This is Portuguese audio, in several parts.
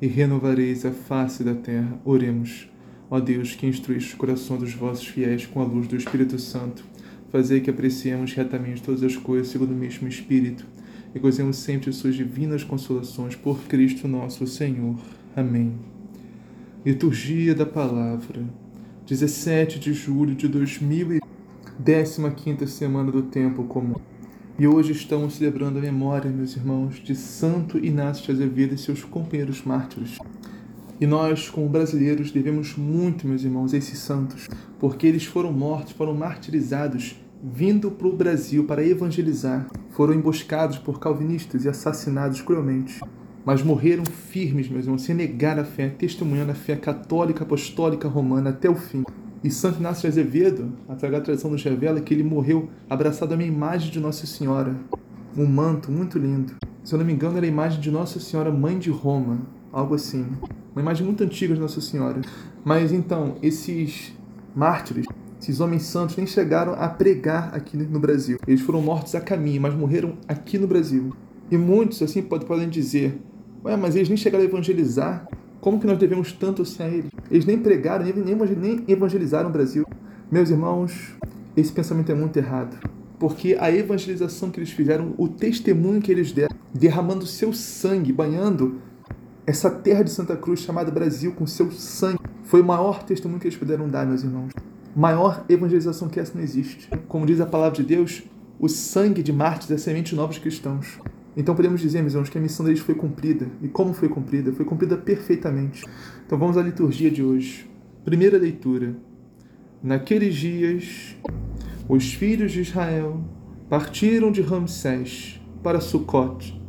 e renovareis a face da terra. Oremos. Ó Deus, que instruís os corações dos vossos fiéis com a luz do Espírito Santo, fazei que apreciemos retamente todas as coisas segundo o mesmo Espírito e gozemos sempre de suas divinas consolações por Cristo nosso Senhor. Amém. Liturgia da Palavra, 17 de julho de 2015, 15 semana do Tempo Comum. E hoje estamos celebrando a memória, meus irmãos, de Santo Inácio de Azevedo e seus companheiros mártires. E nós, como brasileiros, devemos muito, meus irmãos, a esses santos, porque eles foram mortos, foram martirizados, vindo para o Brasil para evangelizar. Foram emboscados por calvinistas e assassinados cruelmente. Mas morreram firmes, meus irmãos, sem negar a fé, testemunhando a fé católica apostólica romana até o fim. E Santo Inácio de Azevedo, a Sagrada Tradição nos revela que ele morreu abraçado a uma imagem de Nossa Senhora, um manto muito lindo. Se eu não me engano, era a imagem de Nossa Senhora, Mãe de Roma, algo assim. Uma imagem muito antiga de Nossa Senhora. Mas então, esses mártires, esses homens santos, nem chegaram a pregar aqui no Brasil. Eles foram mortos a caminho, mas morreram aqui no Brasil. E muitos, assim, podem dizer: Ué, mas eles nem chegaram a evangelizar. Como que nós devemos tanto ser a Ele? Eles nem pregaram, nem, nem evangelizaram o Brasil. Meus irmãos, esse pensamento é muito errado. Porque a evangelização que eles fizeram, o testemunho que eles deram, derramando seu sangue, banhando essa terra de Santa Cruz chamada Brasil com seu sangue, foi o maior testemunho que eles puderam dar, meus irmãos. Maior evangelização que essa não existe. Como diz a palavra de Deus, o sangue de mártires é semente de novos cristãos. Então podemos dizer, meus irmãos, que a missão deles foi cumprida. E como foi cumprida? Foi cumprida perfeitamente. Então vamos à liturgia de hoje. Primeira leitura. Naqueles dias, os filhos de Israel partiram de Ramsés para Sucote.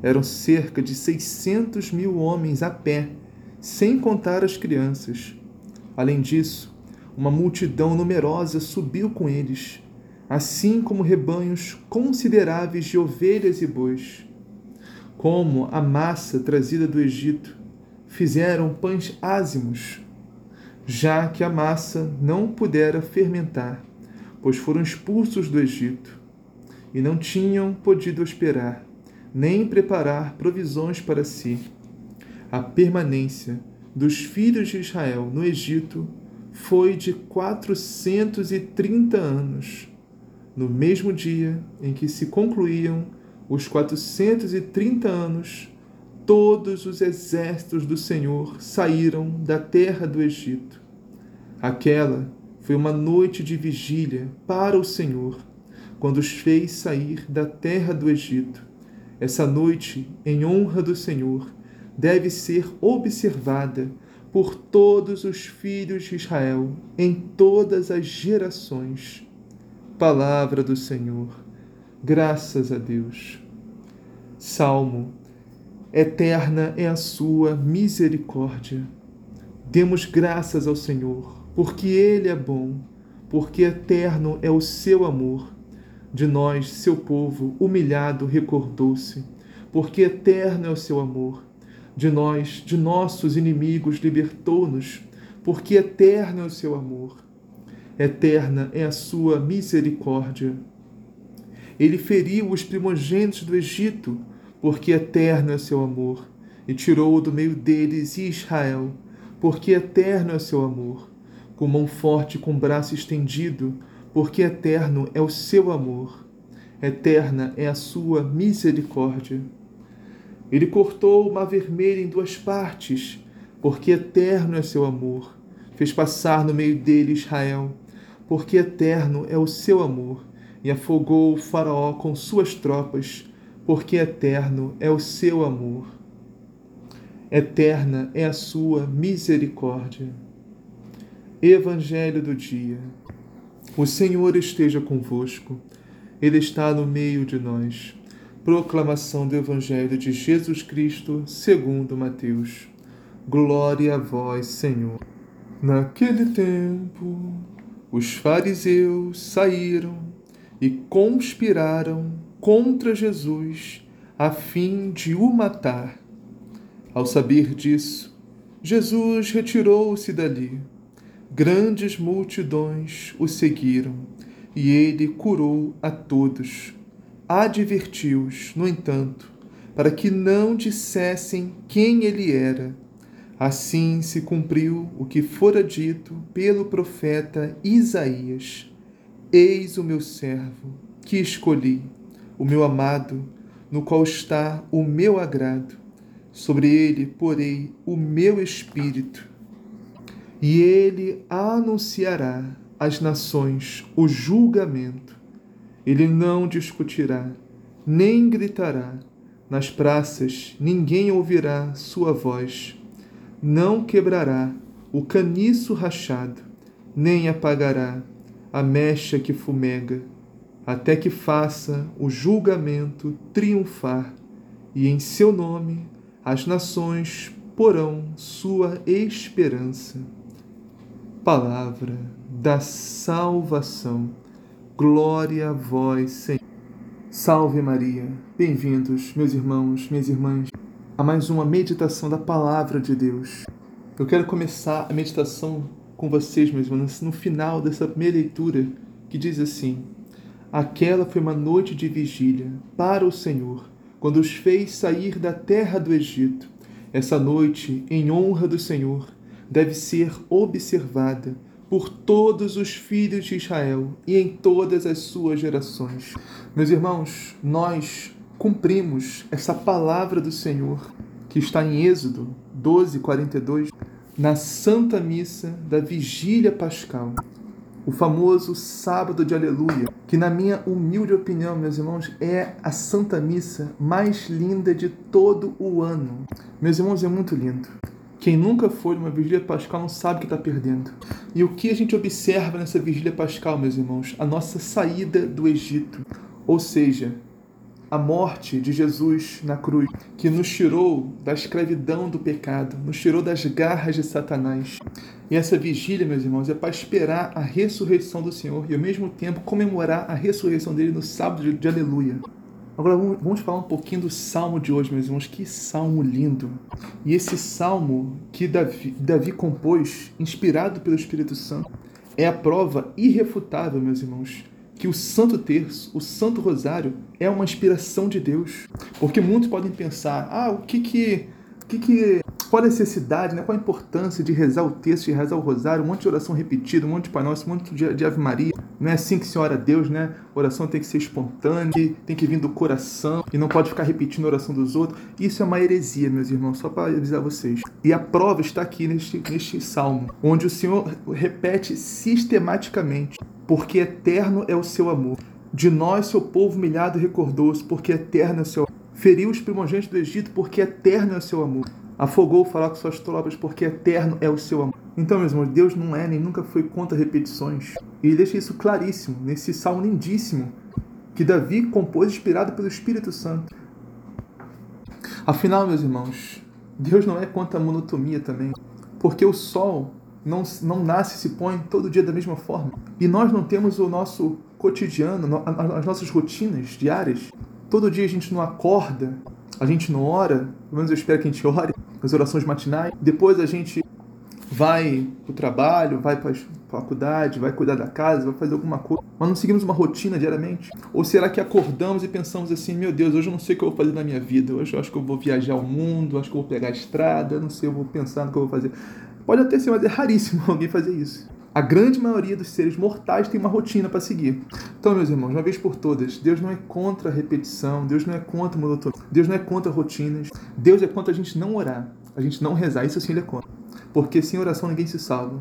Eram cerca de 600 mil homens a pé, sem contar as crianças. Além disso, uma multidão numerosa subiu com eles assim como rebanhos consideráveis de ovelhas e bois. Como a massa trazida do Egito, fizeram pães ázimos, já que a massa não pudera fermentar, pois foram expulsos do Egito, e não tinham podido esperar, nem preparar provisões para si. A permanência dos filhos de Israel no Egito foi de quatrocentos e trinta anos no mesmo dia em que se concluíam os 430 anos, todos os exércitos do Senhor saíram da terra do Egito. Aquela foi uma noite de vigília para o Senhor, quando os fez sair da terra do Egito. Essa noite, em honra do Senhor, deve ser observada por todos os filhos de Israel em todas as gerações Palavra do Senhor. Graças a Deus. Salmo. Eterna é a sua misericórdia. Demos graças ao Senhor, porque Ele é bom, porque eterno é o seu amor. De nós, seu povo, humilhado, recordou-se, porque eterno é o seu amor. De nós, de nossos inimigos, libertou-nos, porque eterno é o seu amor eterna é a sua misericórdia. Ele feriu os primogênitos do Egito, porque eterno é seu amor, e tirou do meio deles Israel, porque eterno é seu amor, com mão forte e com braço estendido, porque eterno é o seu amor, eterna é a sua misericórdia. Ele cortou o mar vermelho em duas partes, porque eterno é seu amor fez passar no meio dele Israel, porque eterno é o seu amor, e afogou o Faraó com suas tropas, porque eterno é o seu amor. Eterna é a sua misericórdia. Evangelho do dia. O Senhor esteja convosco, Ele está no meio de nós. Proclamação do Evangelho de Jesus Cristo, segundo Mateus. Glória a vós, Senhor. Naquele tempo, os fariseus saíram e conspiraram contra Jesus a fim de o matar. Ao saber disso, Jesus retirou-se dali Grandes multidões o seguiram e ele curou a todos. Advertiu-os, no entanto, para que não dissessem quem ele era. Assim se cumpriu o que fora dito pelo profeta Isaías: Eis o meu servo, que escolhi, o meu amado, no qual está o meu agrado. Sobre ele porei o meu espírito e ele anunciará às nações o julgamento. Ele não discutirá, nem gritará. Nas praças ninguém ouvirá sua voz. Não quebrará o caniço rachado, nem apagará a mecha que fumega, até que faça o julgamento triunfar, e em seu nome as nações porão sua esperança palavra da salvação. Glória a vós, Senhor. Salve Maria. Bem-vindos, meus irmãos, minhas irmãs, a mais uma meditação da palavra de Deus. Eu quero começar a meditação com vocês, meus irmãos, no final dessa primeira leitura, que diz assim: Aquela foi uma noite de vigília para o Senhor, quando os fez sair da terra do Egito. Essa noite, em honra do Senhor, deve ser observada por todos os filhos de Israel e em todas as suas gerações. Meus irmãos, nós cumprimos essa palavra do Senhor que está em Êxodo 12, 42, na Santa Missa da Vigília Pascal, o famoso Sábado de Aleluia, que, na minha humilde opinião, meus irmãos, é a Santa Missa mais linda de todo o ano. Meus irmãos, é muito lindo. Quem nunca foi numa vigília pascal não sabe o que está perdendo. E o que a gente observa nessa vigília pascal, meus irmãos? A nossa saída do Egito. Ou seja, a morte de Jesus na cruz, que nos tirou da escravidão do pecado, nos tirou das garras de Satanás. E essa vigília, meus irmãos, é para esperar a ressurreição do Senhor e ao mesmo tempo comemorar a ressurreição dele no sábado de, Aleluia. Agora vamos falar um pouquinho do salmo de hoje, meus irmãos. Que salmo lindo! E esse salmo que Davi, Davi compôs, inspirado pelo Espírito Santo, é a prova irrefutável, meus irmãos, que o Santo Terço, o Santo Rosário, é uma inspiração de Deus. Porque muitos podem pensar: ah, o que que, o que, que qual a necessidade, né? qual a importância de rezar o texto, de rezar o rosário, um monte de oração repetida, um monte de Pai Nosso, um monte de, de Ave Maria. Não é assim que se ora a Deus, né? oração tem que ser espontânea, tem que vir do coração e não pode ficar repetindo a oração dos outros. Isso é uma heresia, meus irmãos, só para avisar vocês. E a prova está aqui neste, neste salmo, onde o Senhor repete sistematicamente: porque eterno é o seu amor. De nós, seu povo humilhado, recordou-se, porque eterno é o seu amor. Feriu os primogênitos do Egito, porque eterno é o seu amor. Afogou falar com suas tropas, porque eterno é o seu amor. Então, meus irmãos, Deus não é nem nunca foi contra repetições. E ele deixa isso claríssimo nesse salmo lindíssimo que Davi compôs inspirado pelo Espírito Santo. Afinal, meus irmãos, Deus não é contra a monotonia também, porque o sol não, não nasce e se põe todo dia da mesma forma. E nós não temos o nosso cotidiano, as nossas rotinas diárias. Todo dia a gente não acorda, a gente não ora, pelo menos eu espero que a gente ore, as orações matinais. Depois a gente vai para o trabalho, vai para a faculdade, vai cuidar da casa, vai fazer alguma coisa, mas não seguimos uma rotina diariamente? Ou será que acordamos e pensamos assim, meu Deus, hoje eu não sei o que eu vou fazer na minha vida, hoje eu acho que eu vou viajar ao mundo, acho que eu vou pegar a estrada, não sei, eu vou pensar no que eu vou fazer. Pode até ser, mas é raríssimo alguém fazer isso. A grande maioria dos seres mortais tem uma rotina para seguir. Então, meus irmãos, uma vez por todas, Deus não é contra a repetição, Deus não é contra a monotonia, Deus não é contra rotinas, Deus é contra a gente não orar, a gente não rezar, isso sim ele é contra. Porque sem oração ninguém se salva.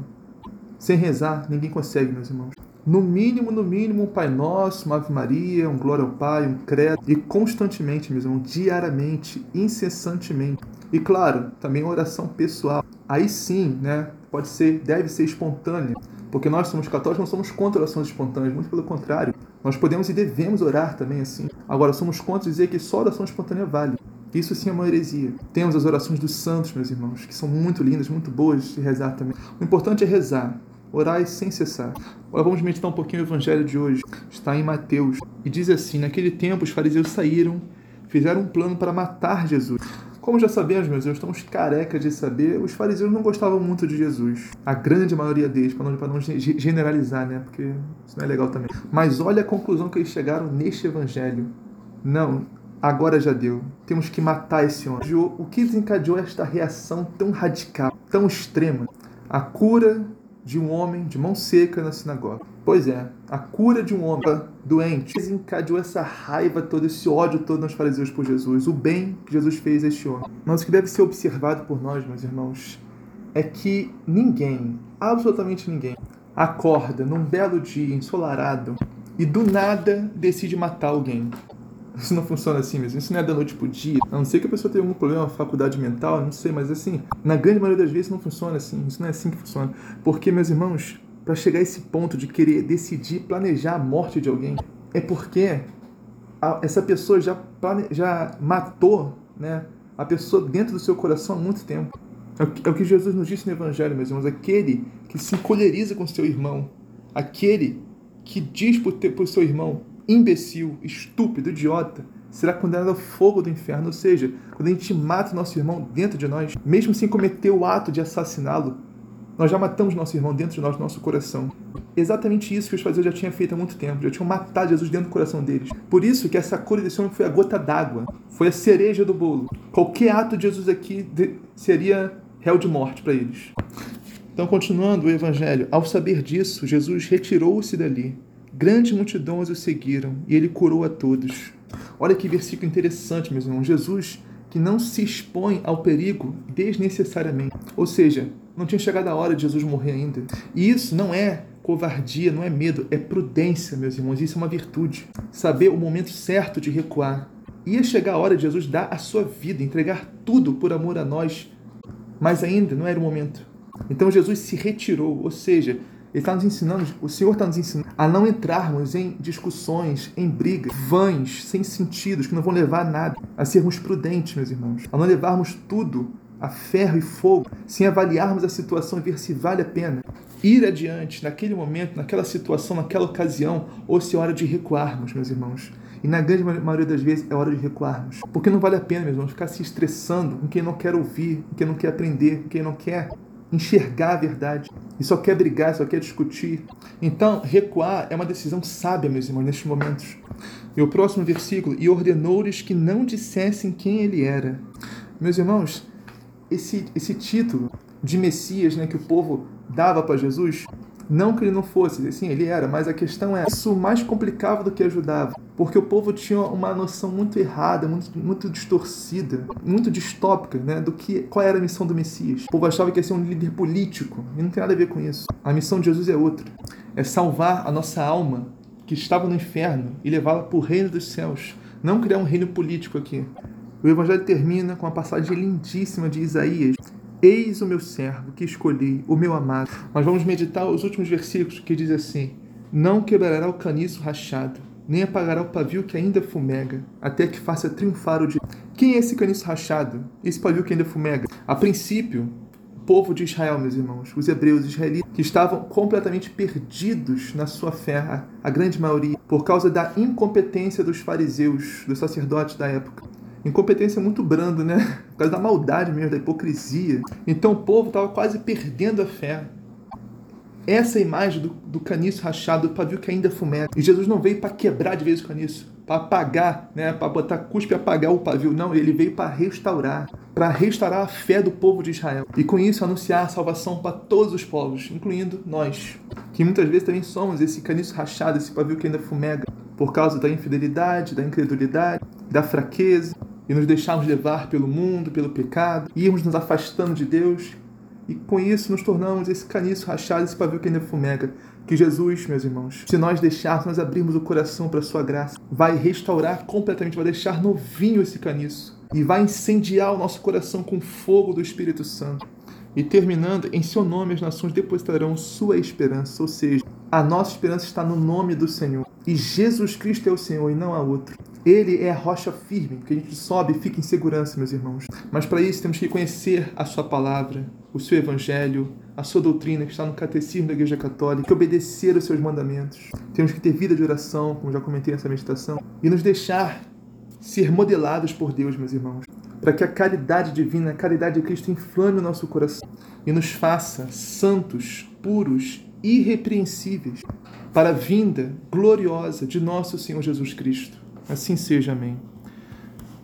Sem rezar, ninguém consegue, meus irmãos. No mínimo, no mínimo, um Pai Nosso, uma Ave Maria, um Glória ao Pai, um Credo. E constantemente, meus irmãos, diariamente, incessantemente. E claro, também oração pessoal. Aí sim, né? Pode ser, deve ser espontânea. Porque nós somos católicos, não somos contra orações espontâneas, muito pelo contrário. Nós podemos e devemos orar também assim. Agora, somos contra dizer que só oração espontânea vale. Isso sim é uma heresia. Temos as orações dos santos, meus irmãos, que são muito lindas, muito boas de rezar também. O importante é rezar, orai sem cessar. Agora vamos meditar um pouquinho o evangelho de hoje. Está em Mateus. E diz assim: Naquele tempo os fariseus saíram, fizeram um plano para matar Jesus. Como já sabemos, meus irmãos, estamos carecas de saber, os fariseus não gostavam muito de Jesus. A grande maioria deles, para não, não generalizar, né? Porque isso não é legal também. Mas olha a conclusão que eles chegaram neste evangelho. Não, agora já deu. Temos que matar esse homem. O que desencadeou esta reação tão radical, tão extrema? A cura de um homem de mão seca na sinagoga. Pois é, a cura de um homem doente desencadeou essa raiva toda, esse ódio todo nos fariseus por Jesus, o bem que Jesus fez a este homem. Mas o que deve ser observado por nós, meus irmãos, é que ninguém, absolutamente ninguém, acorda num belo dia ensolarado e do nada decide matar alguém. Isso não funciona assim mesmo. Isso não é da noite pro dia. A não ser que a pessoa tenha algum problema, faculdade mental, não sei, mas assim, na grande maioria das vezes não funciona assim. Isso não é assim que funciona. Porque, meus irmãos, para chegar a esse ponto de querer decidir, planejar a morte de alguém, é porque a, essa pessoa já, plane, já matou né, a pessoa dentro do seu coração há muito tempo. É o, que, é o que Jesus nos disse no Evangelho, meus irmãos. Aquele que se encolheriza com seu irmão, aquele que diz para o seu irmão, imbecil, estúpido, idiota, será condenado ao fogo do inferno. Ou seja, quando a gente mata nosso irmão dentro de nós, mesmo sem cometer o ato de assassiná-lo, nós já matamos nosso irmão dentro de nós, nosso coração. Exatamente isso que os fariseus já tinham feito há muito tempo, já tinham matado Jesus dentro do coração deles. Por isso que essa cura desse homem foi a gota d'água, foi a cereja do bolo. Qualquer ato de Jesus aqui seria réu de morte para eles. Então, continuando o evangelho, ao saber disso, Jesus retirou-se dali Grandes multidões o seguiram e ele curou a todos. Olha que versículo interessante, meus irmãos. Jesus que não se expõe ao perigo desnecessariamente. Ou seja, não tinha chegado a hora de Jesus morrer ainda. E isso não é covardia, não é medo, é prudência, meus irmãos. Isso é uma virtude. Saber o momento certo de recuar. Ia chegar a hora de Jesus dar a sua vida, entregar tudo por amor a nós, mas ainda não era o momento. Então Jesus se retirou, ou seja, ele está nos ensinando, o Senhor está nos ensinando a não entrarmos em discussões, em brigas vãs, sem sentidos, que não vão levar a nada. A sermos prudentes, meus irmãos. A não levarmos tudo a ferro e fogo, sem avaliarmos a situação e ver se vale a pena ir adiante naquele momento, naquela situação, naquela ocasião, ou se é hora de recuarmos, meus irmãos. E na grande maioria das vezes é hora de recuarmos. Porque não vale a pena, meus irmãos, ficar se estressando com quem não quer ouvir, com quem não quer aprender, com quem não quer enxergar a verdade e só quer brigar, só quer discutir. Então, recuar é uma decisão sábia, meus irmãos, nestes momentos. E o próximo versículo: E ordenou-lhes que não dissessem quem ele era. Meus irmãos, esse, esse título de Messias né, que o povo dava para Jesus não que ele não fosse, sim, ele era, mas a questão é, isso mais complicava do que ajudava. Porque o povo tinha uma noção muito errada, muito, muito distorcida, muito distópica, né, do que qual era a missão do Messias. O povo achava que ia ser um líder político, e não tem nada a ver com isso. A missão de Jesus é outra. É salvar a nossa alma que estava no inferno e levá-la para o reino dos céus. Não criar um reino político aqui. O evangelho termina com uma passagem lindíssima de Isaías, Eis o meu servo que escolhi, o meu amado. Mas vamos meditar os últimos versículos que diz assim: Não quebrará o caniço rachado, nem apagará o pavio que ainda fumega, até que faça triunfar o dia. Quem é esse caniço rachado? Esse pavio que ainda fumega? A princípio, o povo de Israel, meus irmãos, os hebreus, israelitas, que estavam completamente perdidos na sua fé, a, a grande maioria, por causa da incompetência dos fariseus, dos sacerdotes da época. Incompetência muito brando, né? Por causa da maldade mesmo, da hipocrisia. Então o povo estava quase perdendo a fé. Essa é imagem do, do caniço rachado, do pavio que ainda fumega. E Jesus não veio para quebrar de vez o caniço, para apagar, né? para botar cuspe e apagar o pavio. Não, ele veio para restaurar, para restaurar a fé do povo de Israel. E com isso anunciar a salvação para todos os povos, incluindo nós, que muitas vezes também somos esse caniço rachado, esse pavio que ainda fumega, por causa da infidelidade, da incredulidade, da fraqueza, e nos deixarmos levar pelo mundo, pelo pecado, irmos nos afastando de Deus E com isso nos tornamos esse caniço rachado, esse pavio que ainda fumega. Que Jesus, meus irmãos, se nós deixarmos, nós abrirmos o coração para a sua graça, vai restaurar completamente, vai deixar novinho esse caniço e vai incendiar o nosso coração com fogo do Espírito Santo. E terminando, em seu nome as nações depositarão sua esperança, ou seja, a nossa esperança está no nome do Senhor. E Jesus Cristo é o Senhor e não há outro. Ele é a rocha firme, que a gente sobe e fica em segurança, meus irmãos. Mas para isso temos que conhecer a sua palavra, o seu evangelho, a sua doutrina que está no catecismo da Igreja Católica, obedecer os seus mandamentos. Temos que ter vida de oração, como já comentei nessa meditação, e nos deixar ser modelados por Deus, meus irmãos, para que a caridade divina, a caridade de Cristo inflame o nosso coração e nos faça santos, puros, irrepreensíveis para a vinda gloriosa de nosso Senhor Jesus Cristo. Assim seja. Amém.